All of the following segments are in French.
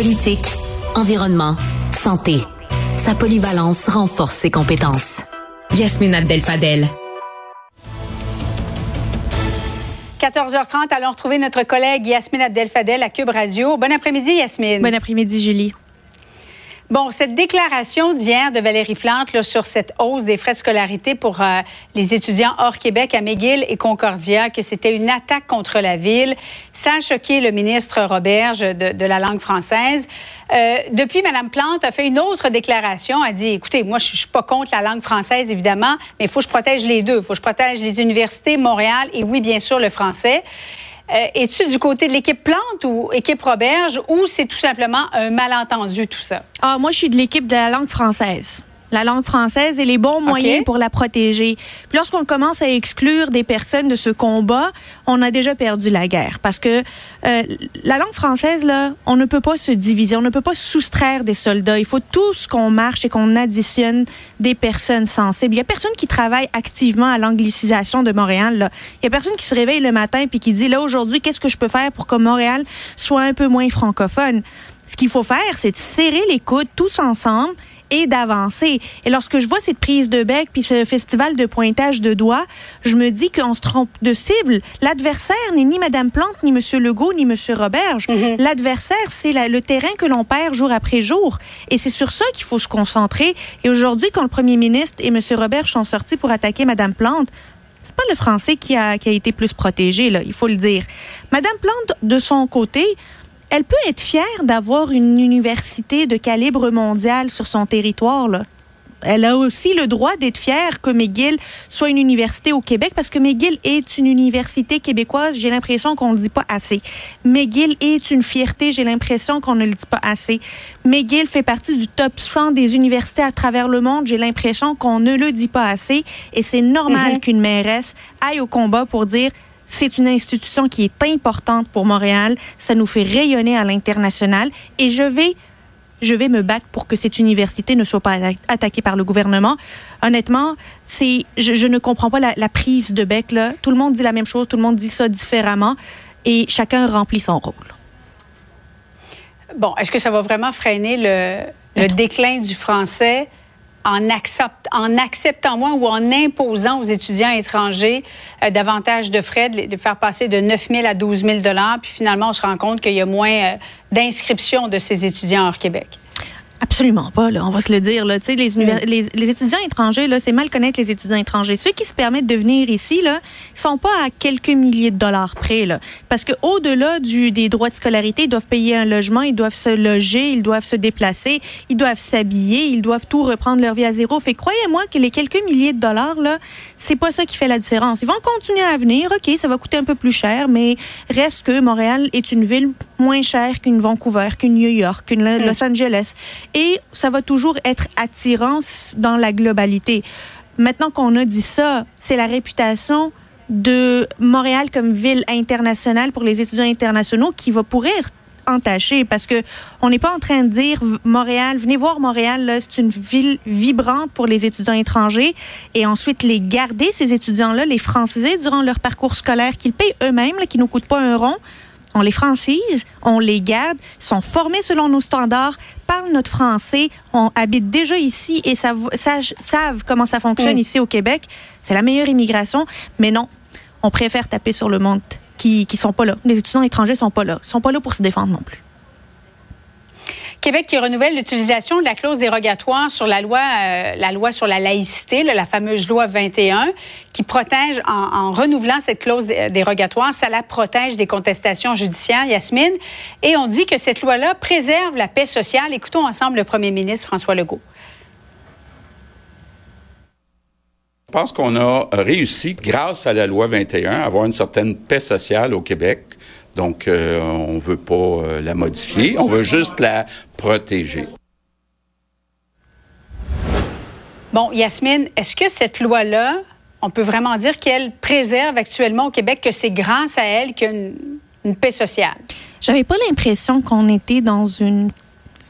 Politique, environnement, santé. Sa polyvalence renforce ses compétences. Yasmine Abdel-Fadel. 14h30, allons retrouver notre collègue Yasmine Abdel-Fadel à Cube Radio. Bon après-midi, Yasmine. Bon après-midi, Julie. Bon, cette déclaration d'hier de Valérie Plante là, sur cette hausse des frais de scolarité pour euh, les étudiants hors Québec à McGill et Concordia, que c'était une attaque contre la ville, ça a choqué le ministre Roberge de, la langue française. Euh, depuis, Mme Plante a fait une autre déclaration. Elle dit, écoutez, moi, je, je suis pas contre la langue française, évidemment, mais il faut que je protège les deux. Il faut que je protège les universités, Montréal et, oui, bien sûr, le français. Euh, Es-tu du côté de l'équipe Plante ou équipe Roberge ou c'est tout simplement un malentendu, tout ça? Ah, moi, je suis de l'équipe de la langue française. La langue française et les bons moyens pour la protéger. Puis lorsqu'on commence à exclure des personnes de ce combat, on a déjà perdu la guerre. Parce que euh, la langue française, là, on ne peut pas se diviser, on ne peut pas soustraire des soldats. Il faut tous qu'on marche et qu'on additionne des personnes sensibles. Il y a personne qui travaille activement à l'anglicisation de Montréal. Là. Il y a personne qui se réveille le matin puis qui dit, là, aujourd'hui, qu'est-ce que je peux faire pour que Montréal soit un peu moins francophone? Ce qu'il faut faire, c'est de serrer les coudes tous ensemble et d'avancer. Et lorsque je vois cette prise de bec puis ce festival de pointage de doigts, je me dis qu'on se trompe de cible. L'adversaire n'est ni Madame Plante, ni Monsieur Legault, ni Monsieur Roberge. L'adversaire, c'est la- le terrain que l'on perd jour après jour. Et c'est sur ça qu'il faut se concentrer. Et aujourd'hui, quand le Premier ministre et Monsieur Roberge sont sortis pour attaquer Madame Plante, c'est pas le français qui a, qui a été plus protégé, là, il faut le dire. Madame Plante, de son côté, elle peut être fière d'avoir une université de calibre mondial sur son territoire. Là. Elle a aussi le droit d'être fière que McGill soit une université au Québec parce que McGill est une université québécoise. J'ai l'impression qu'on ne le dit pas assez. McGill est une fierté. J'ai l'impression qu'on ne le dit pas assez. McGill fait partie du top 100 des universités à travers le monde. J'ai l'impression qu'on ne le dit pas assez. Et c'est normal Mhm. qu'une mairesse aille au combat pour dire c'est une institution qui est importante pour Montréal. Ça nous fait rayonner à l'international. Et je vais, je vais me battre pour que cette université ne soit pas atta- attaquée par le gouvernement. Honnêtement, c'est, je, je ne comprends pas la, la prise de bec. Là. Tout le monde dit la même chose, tout le monde dit ça différemment. Et chacun remplit son rôle. Bon, est-ce que ça va vraiment freiner le, le déclin du français en, accept- en acceptant moins ou en imposant aux étudiants étrangers euh, davantage de frais, de, faire passer de 9 000 à 12 000 Puis finalement, on se rend compte qu'il y a moins euh, d'inscriptions de ces étudiants hors Québec? Absolument pas, là, on va se le dire. Là. Tu sais, Les, univers- les, les étudiants étrangers, là, c'est mal connaître les étudiants étrangers. Ceux qui se permettent de venir ici, là, sont pas à quelques milliers de dollars près. Là. Parce que au-delà du, des droits de scolarité, ils doivent payer un logement, ils doivent se loger, ils doivent se déplacer, ils doivent s'habiller, ils doivent tout reprendre leur vie à zéro. Fait croyez-moi que les quelques milliers de dollars, là, c'est pas ça qui fait la différence. Ils vont continuer à venir, OK, ça va coûter un peu plus cher, mais reste que Montréal est une ville moins chère qu'une Vancouver, qu'une New York, qu'une Lo- Los Angeles. Et ça va toujours être attirant dans la globalité. Maintenant qu'on a dit ça, c'est la réputation de Montréal comme ville internationale pour les étudiants internationaux qui va pourrir être entachée parce que on n'est pas en train de dire Montréal, venez voir Montréal, c'est une ville vibrante pour les étudiants étrangers et ensuite les garder ces étudiants-là, les franciser durant leur parcours scolaire qu'ils payent eux-mêmes, qui nous coûtent pas un rond. On les francise, on les garde, sont formés selon nos standards, parlent notre français, on habite déjà ici et savent, comment ça fonctionne Mm. ici au Québec. C'est la meilleure immigration, mais non, on préfère taper sur le monde qui qui sont pas là. Les étudiants étrangers sont pas là, Ils sont pas là pour se défendre non plus. Québec qui renouvelle l'utilisation de la clause dérogatoire sur la loi, euh, la loi sur la laïcité, la fameuse loi 21, qui protège, en, en renouvelant cette clause dé- dérogatoire, ça la protège des contestations judiciaires, Yasmine. Et on dit que cette loi-là préserve la paix sociale. Écoutons ensemble le premier ministre François Legault. Je pense qu'on a réussi, grâce à la loi 21, à avoir une certaine paix sociale au Québec. Donc, euh, on ne veut pas euh, la modifier, on veut juste la protéger. Bon, Yasmine, est-ce que cette loi-là, on peut vraiment dire qu'elle préserve actuellement au Québec, que c'est grâce à elle qu'il y a une, une paix sociale? J'avais pas l'impression qu'on était dans une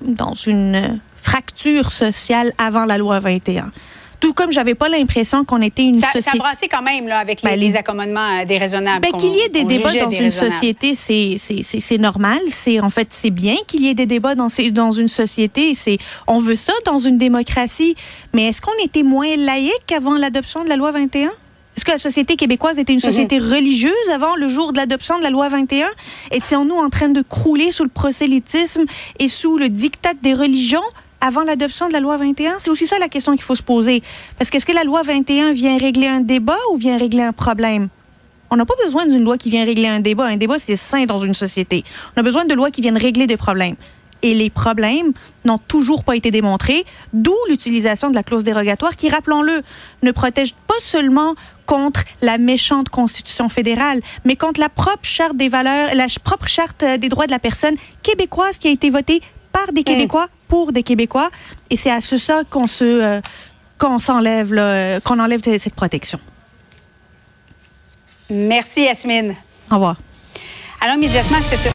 dans une euh, fracture sociale avant la loi 21. Tout comme j'avais pas l'impression qu'on était une ça, société. Ça brassait quand même là, avec les, ben, les... accommodements euh, déraisonnables. Ben, qu'il y ait des débats dans une société, c'est normal. C'est en fait c'est bien qu'il y ait des débats dans, dans une société. C'est on veut ça dans une démocratie. Mais est-ce qu'on était moins laïque avant l'adoption de la loi 21? Est-ce que la société québécoise était une mhm. société religieuse avant le jour de l'adoption de la loi 21? Étions-nous en train de crouler sous le prosélytisme et sous le diktat des religions? Avant l'adoption de la loi 21? C'est aussi ça la question qu'il faut se poser. Parce qu'est-ce que la loi 21 vient régler un débat ou vient régler un problème? On n'a pas besoin d'une loi qui vient régler un débat. Un débat, c'est sain dans une société. On a besoin de lois qui viennent régler des problèmes et les problèmes n'ont toujours pas été démontrés, d'où l'utilisation de la clause dérogatoire qui, rappelons-le, ne protège pas seulement contre la méchante Constitution fédérale, mais contre la propre charte des valeurs, la propre charte des droits de la personne québécoise qui a été votée par des Québécois pour des Québécois. Et c'est à ce ça qu'on se, euh, qu'on s'enlève, qu'on enlève cette protection. Merci, Yasmine. Au revoir. Alors, immédiatement, c'est